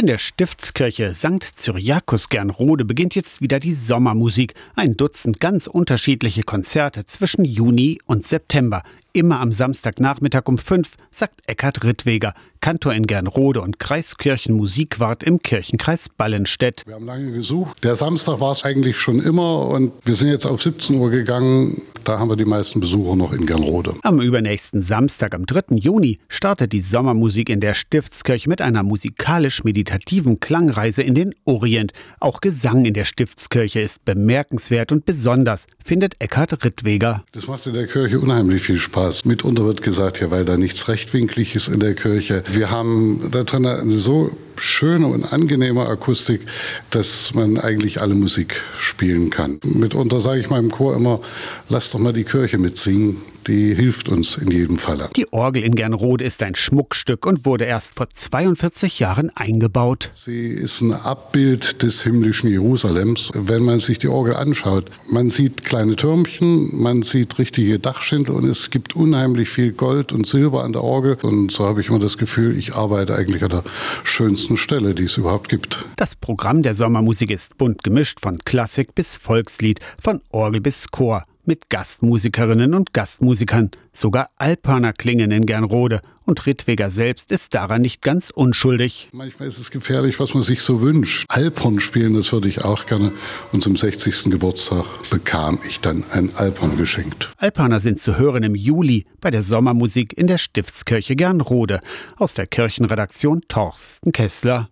In der Stiftskirche St. Cyriakus Gernrode beginnt jetzt wieder die Sommermusik. Ein Dutzend ganz unterschiedliche Konzerte zwischen Juni und September. Immer am Samstagnachmittag um fünf, sagt Eckhard Rittweger, Kantor in Gernrode und Kreiskirchenmusikwart im Kirchenkreis Ballenstedt. Wir haben lange gesucht. Der Samstag war es eigentlich schon immer und wir sind jetzt auf 17 Uhr gegangen. Da haben wir die meisten Besucher noch in Gernrode. Am übernächsten Samstag, am 3. Juni, startet die Sommermusik in der Stiftskirche mit einer musikalisch-meditativen Klangreise in den Orient. Auch Gesang in der Stiftskirche ist bemerkenswert und besonders, findet Eckhard Rittweger. Das macht in der Kirche unheimlich viel Spaß. Mitunter wird gesagt, ja, weil da nichts rechtwinklig ist in der Kirche. Wir haben da drin eine so schöne und angenehme Akustik, dass man eigentlich alle Musik spielen kann. Mitunter sage ich meinem Chor immer, lass doch mal die Kirche mitsingen die hilft uns in jedem Falle. Die Orgel in Gernrode ist ein Schmuckstück und wurde erst vor 42 Jahren eingebaut. Sie ist ein Abbild des himmlischen Jerusalems. Wenn man sich die Orgel anschaut, man sieht kleine Türmchen, man sieht richtige Dachschintel und es gibt unheimlich viel Gold und Silber an der Orgel. Und so habe ich immer das Gefühl, ich arbeite eigentlich an der schönsten Stelle, die es überhaupt gibt. Das Programm der Sommermusik ist bunt gemischt von Klassik bis Volkslied, von Orgel bis Chor mit Gastmusikerinnen und Gastmusikern. Sogar Alpaner klingen in Gernrode und Rittweger selbst ist daran nicht ganz unschuldig. Manchmal ist es gefährlich, was man sich so wünscht. Alphorn spielen, das würde ich auch gerne. Und zum 60. Geburtstag bekam ich dann ein Alphorn geschenkt. Alpaner sind zu hören im Juli bei der Sommermusik in der Stiftskirche Gernrode. Aus der Kirchenredaktion Torsten Kessler.